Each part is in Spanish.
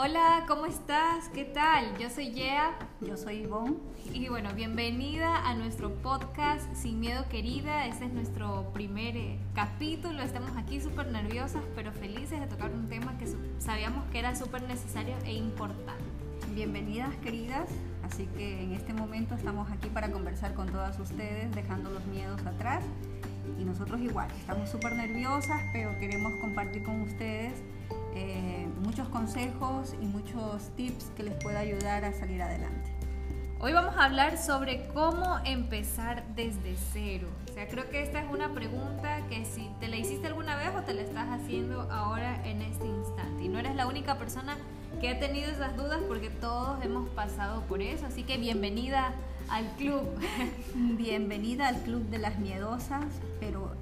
Hola, ¿cómo estás? ¿Qué tal? Yo soy Yea. Yo soy Ivonne. Y bueno, bienvenida a nuestro podcast Sin Miedo Querida. Este es nuestro primer eh, capítulo. Estamos aquí súper nerviosas, pero felices de tocar un tema que sabíamos que era súper necesario e importante. Bienvenidas, queridas. Así que en este momento estamos aquí para conversar con todas ustedes, dejando los miedos atrás. Y nosotros igual, estamos súper nerviosas, pero queremos compartir con ustedes eh, muchos consejos y muchos tips que les pueda ayudar a salir adelante. Hoy vamos a hablar sobre cómo empezar desde cero. O sea, creo que esta es una pregunta que si te la hiciste alguna vez o te la estás haciendo ahora en este instante. Y no eres la única persona que ha tenido esas dudas porque todos hemos pasado por eso. Así que bienvenida al club. bienvenida al club de las miedosas, pero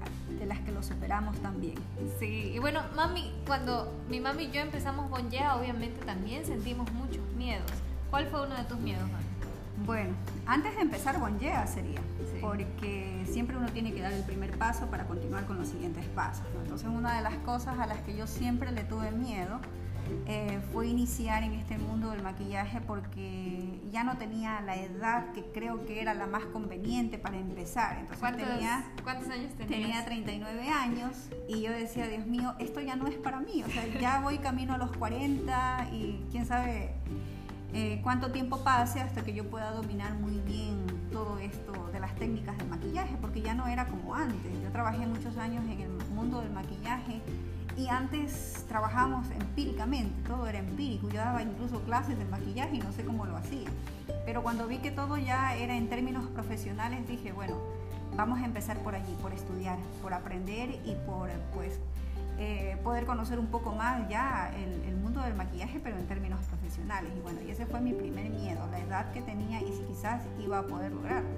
las que lo superamos también. Sí, y bueno, mami, cuando mi mami y yo empezamos Bonjea, obviamente también sentimos muchos miedos. ¿Cuál fue uno de tus miedos, mami? Bueno, antes de empezar Bonjea sería, porque siempre uno tiene que dar el primer paso para continuar con los siguientes pasos. Entonces, una de las cosas a las que yo siempre le tuve miedo eh, fue iniciar en este mundo del maquillaje porque ya no tenía la edad que creo que era la más conveniente para empezar. Entonces ¿Cuántos, tenía, ¿Cuántos años tenías? Tenía 39 años y yo decía, Dios mío, esto ya no es para mí. O sea, ya voy camino a los 40 y quién sabe eh, cuánto tiempo pase hasta que yo pueda dominar muy bien todo esto de las técnicas de maquillaje, porque ya no era como antes. Yo trabajé muchos años en el mundo del maquillaje y antes trabajábamos empíricamente, todo era empírico. Yo daba incluso clases de maquillaje y no sé cómo lo hacía. Pero cuando vi que todo ya era en términos profesionales, dije, bueno, vamos a empezar por allí, por estudiar, por aprender y por pues eh, poder conocer un poco más ya el, el, mundo del maquillaje, pero en términos profesionales. Y bueno, y ese fue mi primer miedo, la edad que tenía y si quizás iba a poder lograrlo.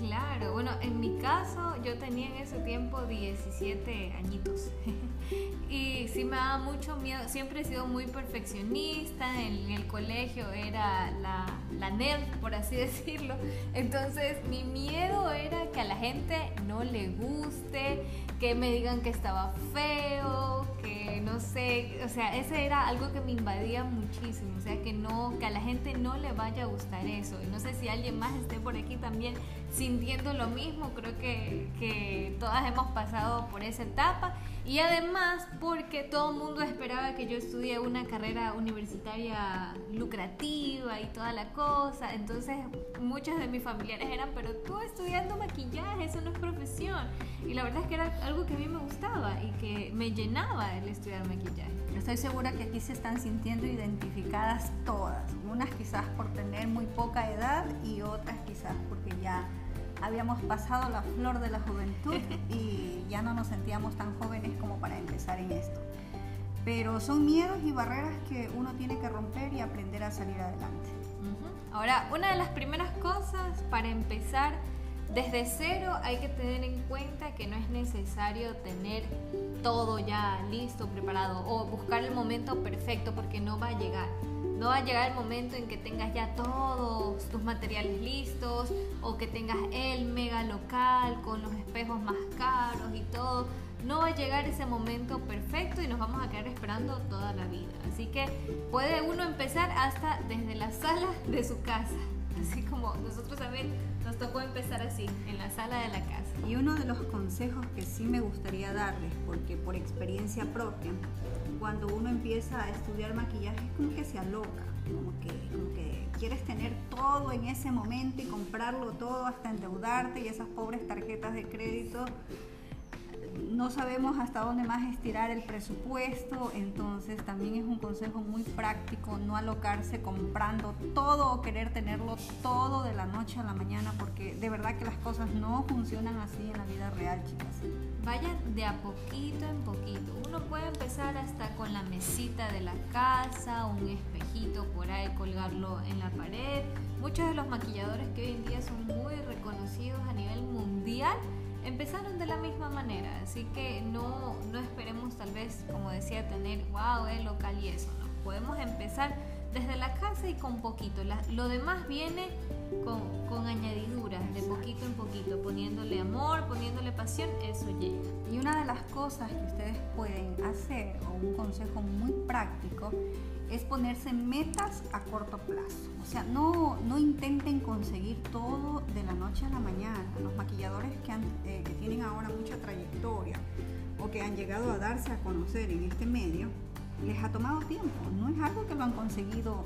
Claro, bueno, en mi caso yo tenía en ese tiempo 17 añitos. Y sí me daba mucho miedo, siempre he sido muy perfeccionista, en el colegio era la, la nerd, por así decirlo, entonces mi miedo era que a la gente no le guste, que me digan que estaba feo, que no sé, o sea, ese era algo que me invadía muchísimo, o sea, que no, que a la gente no le vaya a gustar eso, y no sé si alguien más esté por aquí también sintiendo lo mismo, creo que, que todas hemos pasado por esa etapa. Y además porque todo el mundo esperaba que yo estudie una carrera universitaria lucrativa y toda la cosa, entonces muchos de mis familiares eran, pero tú estudiando maquillaje, eso no es profesión, y la verdad es que era algo que a mí me gustaba y que me llenaba el estudiar maquillaje. Estoy segura que aquí se están sintiendo identificadas todas, unas quizás por tener muy poca edad y otras quizás porque ya habíamos pasado la flor de la juventud y ya no nos sentíamos tan jóvenes como para empezar en esto. Pero son miedos y barreras que uno tiene que romper y aprender a salir adelante. Ahora, una de las primeras cosas para empezar desde cero hay que tener en cuenta que no es necesario tener todo ya listo, preparado o buscar el momento perfecto porque no va a llegar. No va a llegar el momento en que tengas ya todos tus materiales listos o que tengas el mega local con los espejos más caros y todo. No va a llegar ese momento perfecto y nos vamos a quedar esperando toda la vida. Así que puede uno empezar hasta desde la sala de su casa. Así como nosotros también nos tocó empezar así, en la sala de la casa. Y uno de los consejos que sí me gustaría darles, porque por experiencia propia, cuando uno empieza a estudiar maquillaje es como que se aloca, como que, como que quieres tener todo en ese momento y comprarlo todo hasta endeudarte y esas pobres tarjetas de crédito no sabemos hasta dónde más estirar el presupuesto, entonces también es un consejo muy práctico no alocarse comprando todo o querer tenerlo todo de la noche a la mañana, porque de verdad que las cosas no funcionan así en la vida real, chicas. Vayan de a poquito en poquito. Uno puede empezar hasta con la mesita de la casa, un espejito por ahí, colgarlo en la pared. Muchos de los maquilladores que hoy en día son muy reconocidos a nivel mundial empezaron de la misma manera, así que no, no esperemos tal vez, como decía, tener, wow, el local y eso. Podemos empezar desde la casa y con poquito. lo demás viene con, con, añadiduras, de poquito en poquito, poniéndole amor, poniéndole pasión, eso llega. Y una de las cosas que ustedes pueden hacer, o un consejo muy práctico, es ponerse metas a corto plazo. O sea, no, no intenten conseguir todo de la noche a la mañana. Los maquilladores que, eh, que tienen ahora mucha trayectoria o que han llegado a darse a conocer en este medio, les ha tomado tiempo. No es algo que lo han conseguido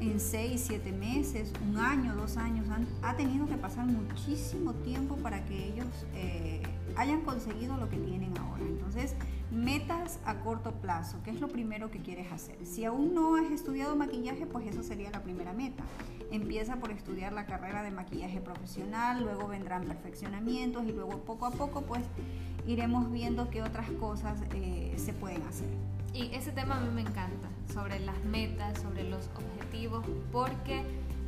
en seis, siete meses, un año, dos años. ha tenido que pasar muchísimo tiempo para que ellos eh, hayan conseguido lo que tienen ahora. Entonces, metas a corto plazo, ¿qué es lo primero que quieres hacer? Si aún no has estudiado maquillaje, pues eso sería la primera meta. Empieza por estudiar la carrera de maquillaje profesional, luego vendrán perfeccionamientos y luego poco a poco pues iremos viendo qué otras cosas eh, se pueden hacer. Y ese tema a mí me encanta, sobre las metas, sobre los objetivos, porque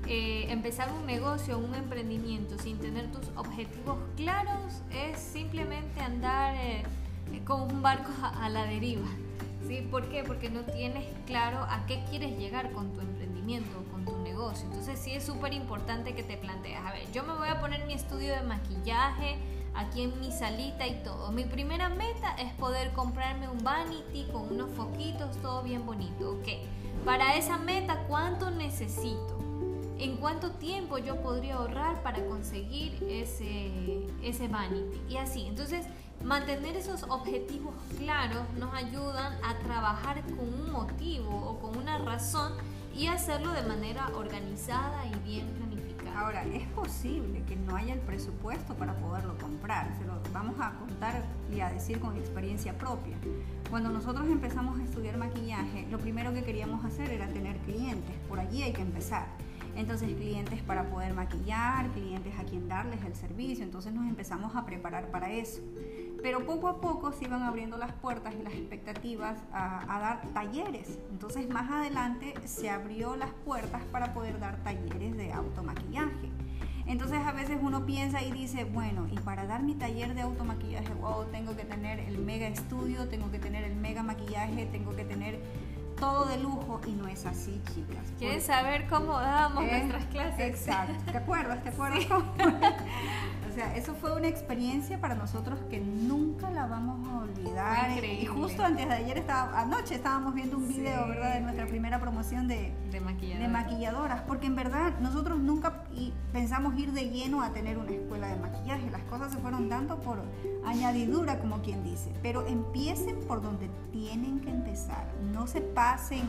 eh, empezar un negocio, un emprendimiento sin tener tus objetivos claros es simplemente andar eh, con un barco a, la deriva. ¿sí? ¿Por qué? Porque no tienes claro a qué quieres llegar con tu emprendimiento, con tu negocio. Entonces sí es súper importante que te plantees, a ver, yo me voy a poner mi estudio de maquillaje, aquí en mi salita y todo. Mi primera meta es poder comprarme un vanity con unos foquitos, todo bien bonito. Ok, para esa meta, ¿cuánto necesito? ¿En cuánto tiempo yo podría ahorrar para conseguir ese, ese vanity? Y así, entonces mantener esos objetivos claros nos ayudan a trabajar con un motivo o con una razón y hacerlo de manera organizada y bien planificada. Ahora, es posible que no haya el presupuesto para poderlo comprar. Se lo vamos a contar y a decir con experiencia propia. Cuando nosotros empezamos a estudiar maquillaje, lo primero que queríamos hacer era tener clientes. Por allí hay que empezar. Entonces, clientes para poder maquillar, clientes a quien darles el servicio. Entonces nos empezamos a preparar para eso. Pero poco a poco se iban abriendo las puertas y las expectativas a, dar talleres. Entonces más adelante se abrió las puertas para poder dar talleres de automaquillaje. Entonces a veces uno piensa y dice, bueno, y para dar mi taller de automaquillaje, wow, tengo que tener el mega estudio, tengo que tener el mega maquillaje, tengo que tener todo de lujo y no es así, chicas. ¿Quieres saber cómo dábamos nuestras clases? Exacto. ¿Te acuerdas? ¿Te acuerdas? O sea, eso fue una experiencia para nosotros que nunca la vamos a olvidar. Y justo antes de ayer, estaba, anoche estábamos viendo un video, ¿verdad? De nuestra primera promoción de, de, maquilladoras. de maquilladoras. Porque en verdad nosotros nunca pensamos ir de lleno a tener una escuela de maquillaje. Las cosas se fueron dando por añadidura, como quien dice. Pero empiecen por donde tienen que empezar. No se pasen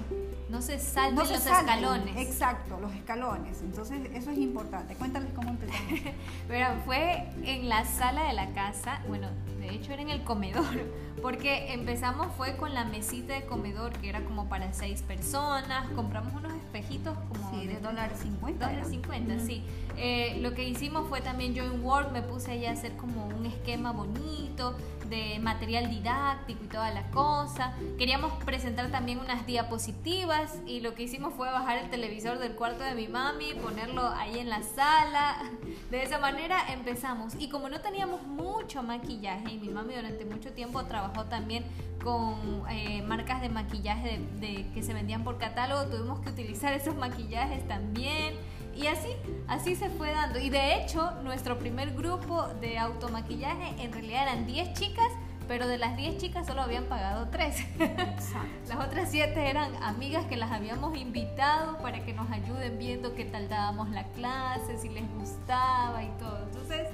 no se salten los escalones. Exacto, los escalones. Entonces, eso es importante. Cuéntales cómo empezamos. Pero fue en la sala de la casa, bueno, de hecho era en el comedor, porque empezamos fue con la mesita de comedor que era como para seis personas, compramos unos espejitos como de dólar 50. Dólar 50, sí. Eh, lo que hicimos fue también yo en Word me puse ahí a hacer como un esquema bonito de material didáctico y toda la cosa. Queríamos presentar también unas diapositivas y lo que hicimos fue bajar el televisor del cuarto de mi mami, ponerlo ahí en la sala. De esa manera empezamos. Y como no teníamos mucho maquillaje y mi mami durante mucho tiempo trabajó también con eh, marcas de maquillaje de, que se vendían por catálogo, tuvimos que utilizar esos maquillajes también. Y así, así se fue dando. Y de hecho, nuestro primer grupo de automaquillaje en realidad eran 10 chicas, pero de las 10 chicas solo habían pagado 3. las otras 7 eran amigas que las habíamos invitado para que nos ayuden viendo qué tal dábamos la clase, si les gustaba y todo. Entonces,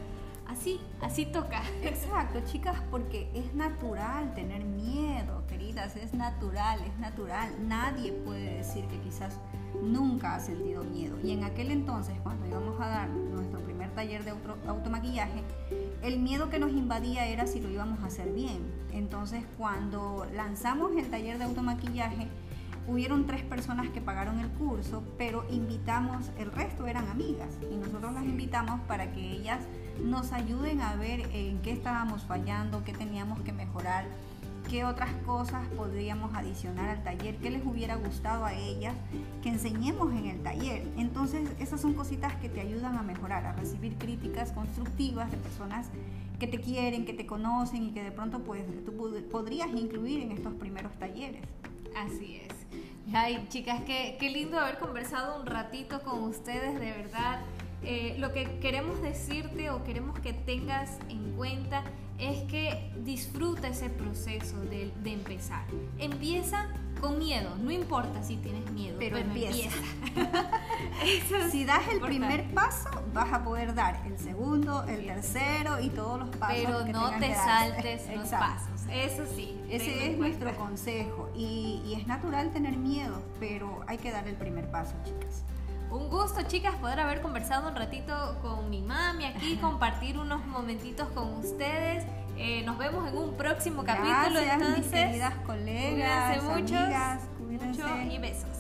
así, así toca. Exacto, chicas, porque es natural tener miedo, queridas, es natural, es natural. Nadie puede decir que quizás nunca ha sentido miedo. Y en aquel entonces, cuando íbamos a dar nuestro primer taller de automaquillaje, el miedo que nos invadía era si lo íbamos a hacer bien. Entonces, cuando lanzamos el taller de automaquillaje, hubieron tres personas que pagaron el curso, pero invitamos, el resto eran amigas, y nosotros las invitamos para que ellas nos ayuden a ver en qué estábamos fallando, qué teníamos que mejorar qué otras cosas podríamos adicionar al taller, qué les hubiera gustado a ellas que enseñemos en el taller. Entonces, esas son cositas que te ayudan a mejorar, a recibir críticas constructivas de personas que te quieren, que te conocen y que de pronto pues, tú podrías incluir en estos primeros talleres. Así es. Ay, chicas, qué, qué lindo haber conversado un ratito con ustedes, de verdad. Eh, lo que queremos decirte o queremos que tengas en cuenta es que disfruta ese proceso de, de empezar. Empieza con miedo, no importa si tienes miedo, Pero pero, empieza. empieza. Es Si das el importante. primer paso, vas a poder dar el segundo, el tercero y todos los pasos. pero que no te que saltes los pasos. Eso sí. Ese es nuestro consejo y, y es natural tener miedo, pero hay que dar el primer paso, chicas. Un gusto, chicas, poder haber conversado un ratito con mi mami aquí, compartir unos momentitos con ustedes. Eh, nos vemos en un próximo capítulo. Gracias, mis entonces, queridas colegas, cuídense muchos, amigas, mucho cuídense. y besos.